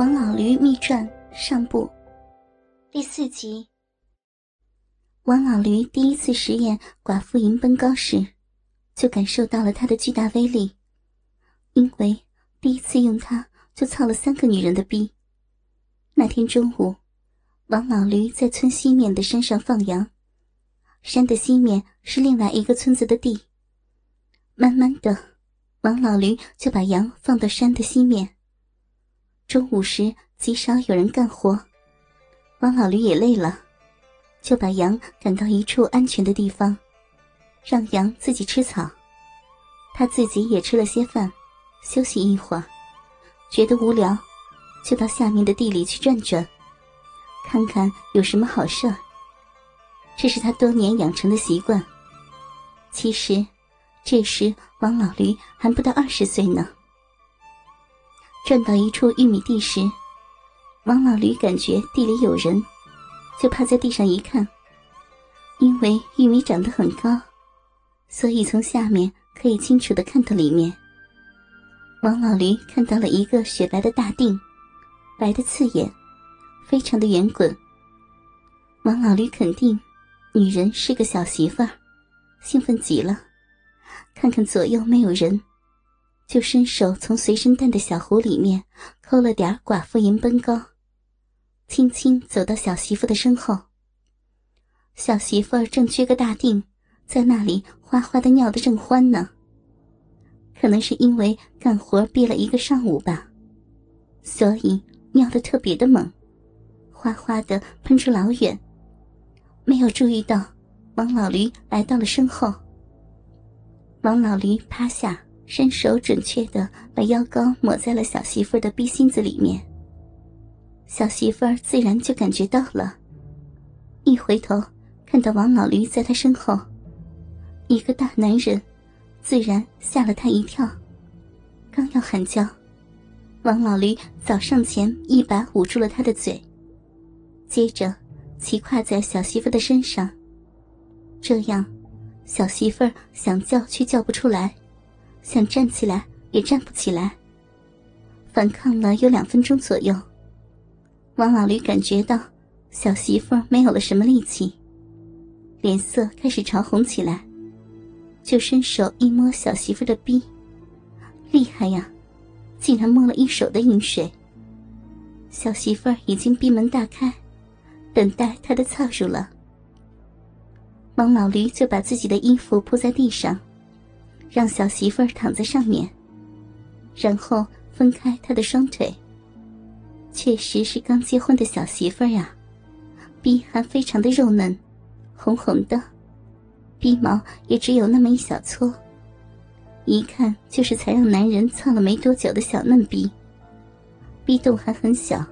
王老驴秘传上部第四集。王老驴第一次实验寡妇迎奔高时，就感受到了它的巨大威力，因为第一次用它就操了三个女人的逼。那天中午，王老驴在村西面的山上放羊，山的西面是另外一个村子的地。慢慢的，王老驴就把羊放到山的西面。中午时极少有人干活，王老驴也累了，就把羊赶到一处安全的地方，让羊自己吃草。他自己也吃了些饭，休息一会儿，觉得无聊，就到下面的地里去转转，看看有什么好事儿。这是他多年养成的习惯。其实，这时王老驴还不到二十岁呢。转到一处玉米地时，王老驴感觉地里有人，就趴在地上一看。因为玉米长得很高，所以从下面可以清楚的看到里面。王老驴看到了一个雪白的大腚，白的刺眼，非常的圆滚。王老驴肯定，女人是个小媳妇儿，兴奋极了，看看左右没有人。就伸手从随身带的小壶里面抠了点寡妇银奔膏，轻轻走到小媳妇的身后。小媳妇正撅个大腚，在那里哗哗的尿得正欢呢。可能是因为干活憋了一个上午吧，所以尿得特别的猛，哗哗的喷出老远。没有注意到，王老驴来到了身后。王老驴趴下。伸手准确的把药膏抹在了小媳妇的逼心子里面。小媳妇自然就感觉到了，一回头看到王老驴在她身后，一个大男人，自然吓了她一跳。刚要喊叫，王老驴早上前一把捂住了他的嘴，接着骑跨在小媳妇的身上。这样，小媳妇儿想叫却叫不出来。想站起来也站不起来。反抗了有两分钟左右，王老驴感觉到小媳妇没有了什么力气，脸色开始潮红起来，就伸手一摸小媳妇的逼，厉害呀，竟然摸了一手的饮水。小媳妇已经闭门大开，等待他的操入了。王老驴就把自己的衣服铺在地上。让小媳妇儿躺在上面，然后分开她的双腿。确实是刚结婚的小媳妇儿呀，逼还非常的肉嫩，红红的，逼毛也只有那么一小撮，一看就是才让男人操了没多久的小嫩逼，逼洞还很小。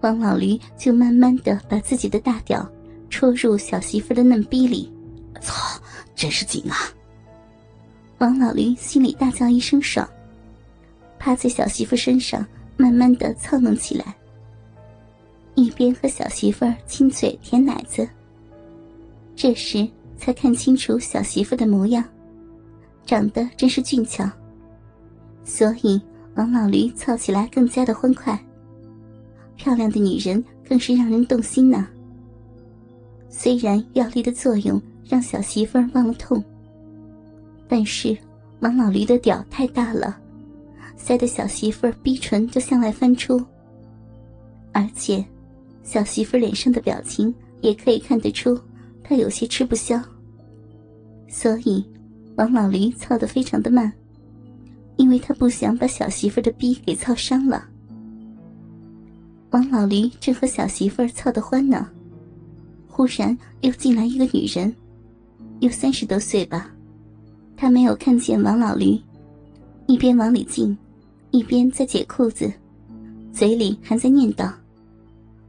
王老驴就慢慢的把自己的大屌戳入小媳妇的嫩逼里，操，真是紧啊！王老驴心里大叫一声爽，趴在小媳妇身上，慢慢的操弄起来，一边和小媳妇亲嘴舔奶子。这时才看清楚小媳妇的模样，长得真是俊俏，所以王老驴操起来更加的欢快。漂亮的女人更是让人动心呢。虽然药力的作用让小媳妇忘了痛。但是，王老驴的屌太大了，塞得小媳妇儿逼唇就向外翻出。而且，小媳妇儿脸上的表情也可以看得出，她有些吃不消。所以，王老驴操得非常的慢，因为他不想把小媳妇儿的逼给操伤了。王老驴正和小媳妇儿操得欢呢，忽然又进来一个女人，有三十多岁吧。他没有看见王老驴，一边往里进，一边在解裤子，嘴里还在念叨：“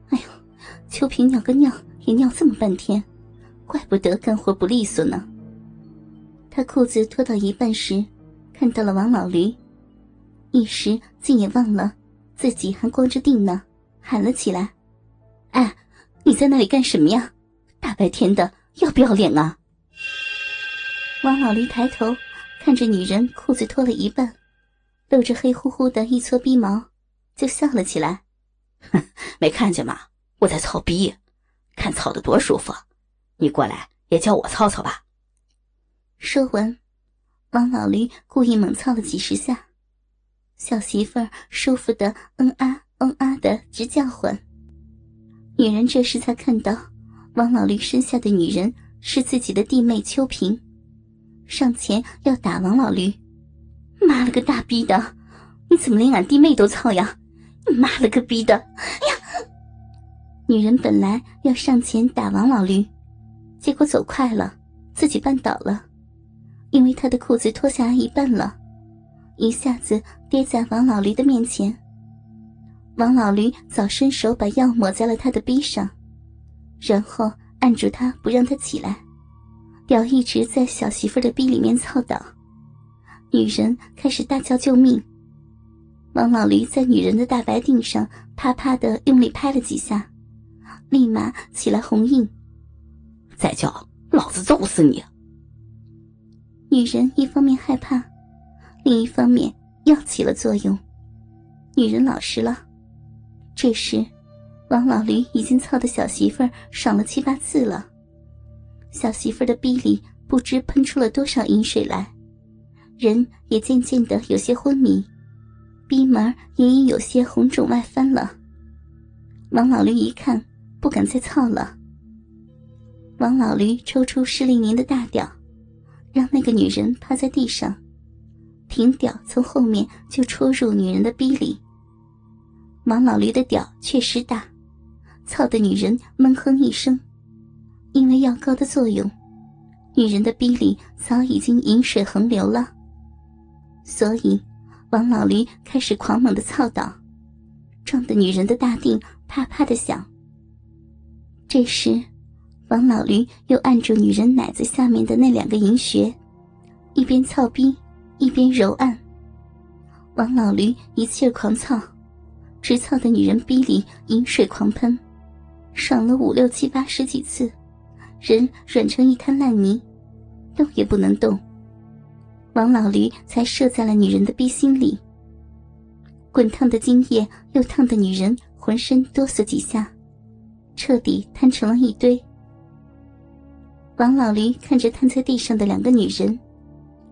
哎呦，秋萍尿个尿也尿这么半天，怪不得干活不利索呢。”他裤子脱到一半时，看到了王老驴，一时竟也忘了自己还光着腚呢，喊了起来：“哎，你在那里干什么呀？大白天的，要不要脸啊？”王老驴抬头，看着女人裤子脱了一半，露着黑乎乎的一撮逼毛，就笑了起来。哼，没看见吗？我在操逼，看操的多舒服。你过来也教我操操吧。说完，王老驴故意猛操了几十下，小媳妇儿舒服的嗯啊嗯啊的直叫唤。女人这时才看到，王老驴身下的女人是自己的弟妹秋萍，上前要打王老驴。妈了个大逼的，你怎么连俺弟妹都操呀？妈了个逼的！哎呀！女人本来要上前打王老驴，结果走快了，自己绊倒了，因为她的裤子脱下来一半了，一下子跌在王老驴的面前。王老驴早伸手把药抹在了他的逼上，然后按住他不让他起来，屌一直在小媳妇的逼里面操倒。女人开始大叫救命。王老驴在女人的大白腚上啪啪的用力拍了几下，立马起来红印。再叫，老子揍死你！女人一方面害怕，另一方面药起了作用，女人老实了。这时，王老驴已经操的小媳妇儿爽了七八次了，小媳妇的逼里不知喷出了多少饮水来，人也渐渐的有些昏迷。逼门也已有些红肿外翻了。王老驴一看，不敢再操了。王老驴抽出施令宁的大屌，让那个女人趴在地上，挺屌从后面就戳入女人的逼里。王老驴的屌确实大，操的女人闷哼一声。因为药膏的作用，女人的逼里早已经饮水横流了，所以。王老驴开始狂猛的操倒，撞得女人的大腚啪啪的响。这时，王老驴又按住女人奶子下面的那两个银穴，一边操逼一边揉按。王老驴一气儿狂操，直操的女人逼里饮水狂喷，爽了五六七八十几次，人软成一滩烂泥，动也不能动。王老驴才射在了女人的逼心里，滚烫的精液又烫的女人浑身哆嗦几下，彻底瘫成了一堆。王老驴看着瘫在地上的两个女人，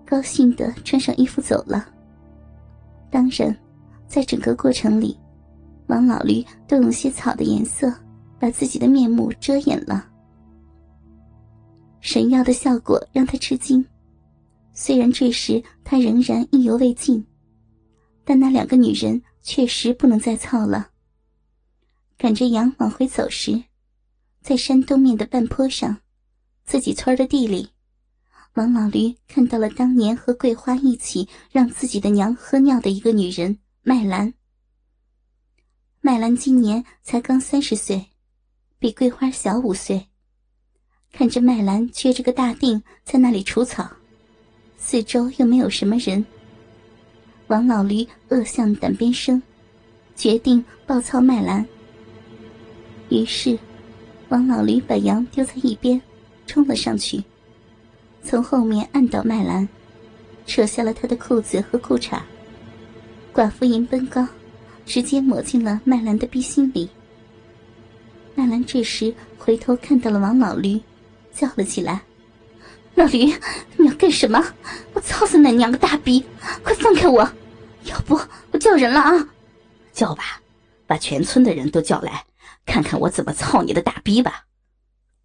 高兴的穿上衣服走了。当然，在整个过程里，王老驴都用些草的颜色把自己的面目遮掩了。神药的效果让他吃惊。虽然这时他仍然意犹未尽，但那两个女人确实不能再操了。赶着羊往回走时，在山东面的半坡上，自己村的地里，王老驴看到了当年和桂花一起让自己的娘喝尿的一个女人麦兰。麦兰今年才刚三十岁，比桂花小五岁。看着麦兰撅着个大腚在那里除草。四周又没有什么人。王老驴恶向胆边生，决定暴操麦兰。于是，王老驴把羊丢在一边，冲了上去，从后面按倒麦兰，扯下了他的裤子和裤衩。寡妇银奔高，直接抹进了麦兰的逼心里。麦兰这时回头看到了王老驴，叫了起来。老驴，你要干什么？我操死你娘个大逼！快放开我，要不我叫人了啊！叫吧，把全村的人都叫来，看看我怎么操你的大逼吧！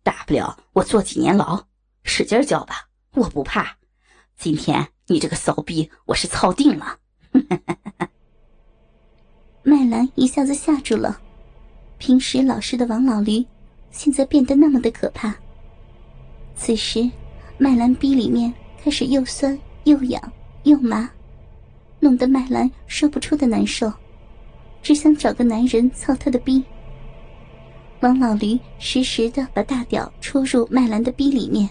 大不了我坐几年牢，使劲叫吧，我不怕。今天你这个骚逼，我是操定了！麦兰一下子吓住了，平时老实的王老驴，现在变得那么的可怕。此时。麦兰逼里面开始又酸又痒又麻，弄得麦兰说不出的难受，只想找个男人操她的逼。王老驴实时的把大屌戳入麦兰的逼里面，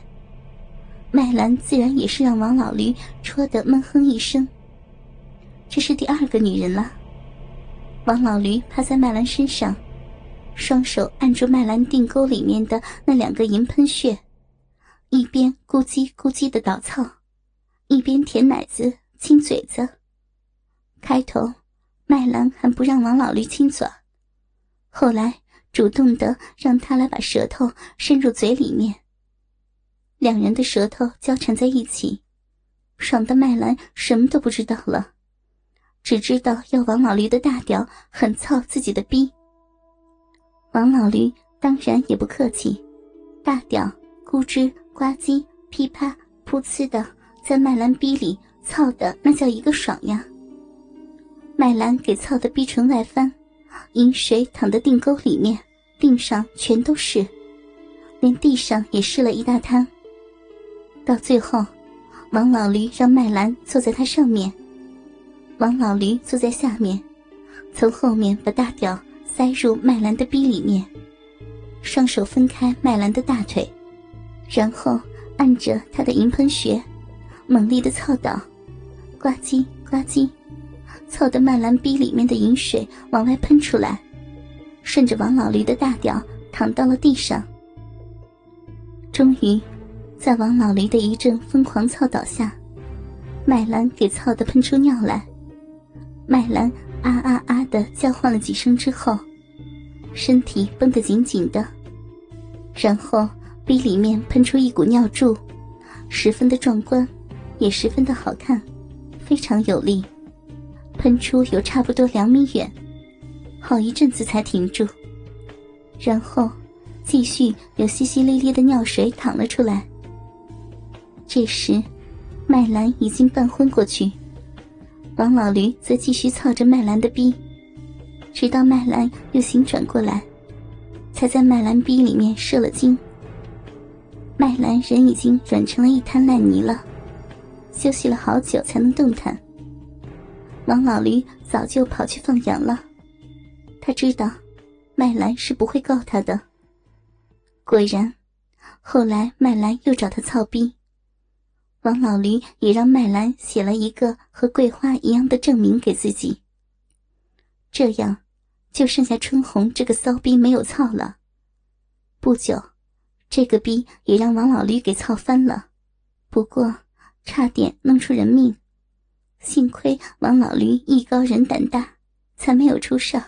麦兰自然也是让王老驴戳得闷哼一声。这是第二个女人了。王老驴趴在麦兰身上，双手按住麦兰腚沟里面的那两个银喷穴。一边咕叽咕叽的倒操，一边舔奶子、亲嘴子。开头，麦兰还不让王老驴亲嘴，后来主动的让他来把舌头伸入嘴里面。两人的舌头交缠在一起，爽的麦兰什么都不知道了，只知道要王老驴的大屌狠操自己的逼。王老驴当然也不客气，大屌咕吱呱唧噼啪噗呲的在麦兰逼里操的那叫一个爽呀！麦兰给操的逼成外翻，饮水淌的腚沟里面，腚上全都是，连地上也湿了一大滩。到最后，王老驴让麦兰坐在他上面，王老驴坐在下面，从后面把大屌塞入麦兰的逼里面，双手分开麦兰的大腿，然后按着他的银喷穴，猛力的操倒，呱唧呱唧，操的麦兰逼里面的银水往外喷出来，顺着王老驴的大屌淌到了地上，终于。在王老驴的一阵疯狂操倒下，麦兰给操的喷出尿来。麦兰啊啊啊的叫唤了几声之后，身体绷得紧紧的，然后鼻里面喷出一股尿柱，十分的壮观，也十分的好看，非常有力，喷出有差不多两米远，好一阵子才停住，然后继续有淅淅沥沥的尿水淌了出来。这时，麦兰已经半昏过去，王老驴则继续操着麦兰的逼，直到麦兰又醒转过来，才在麦兰逼里面射了精。麦兰人已经软成了一滩烂泥了，休息了好久才能动弹。王老驴早就跑去放羊了，他知道麦兰是不会告他的。果然，后来麦兰又找他操逼。王老驴也让麦兰写了一个和桂花一样的证明给自己。这样，就剩下春红这个骚逼没有操了。不久，这个逼也让王老驴给操翻了，不过差点弄出人命，幸亏王老驴艺高人胆大，才没有出事。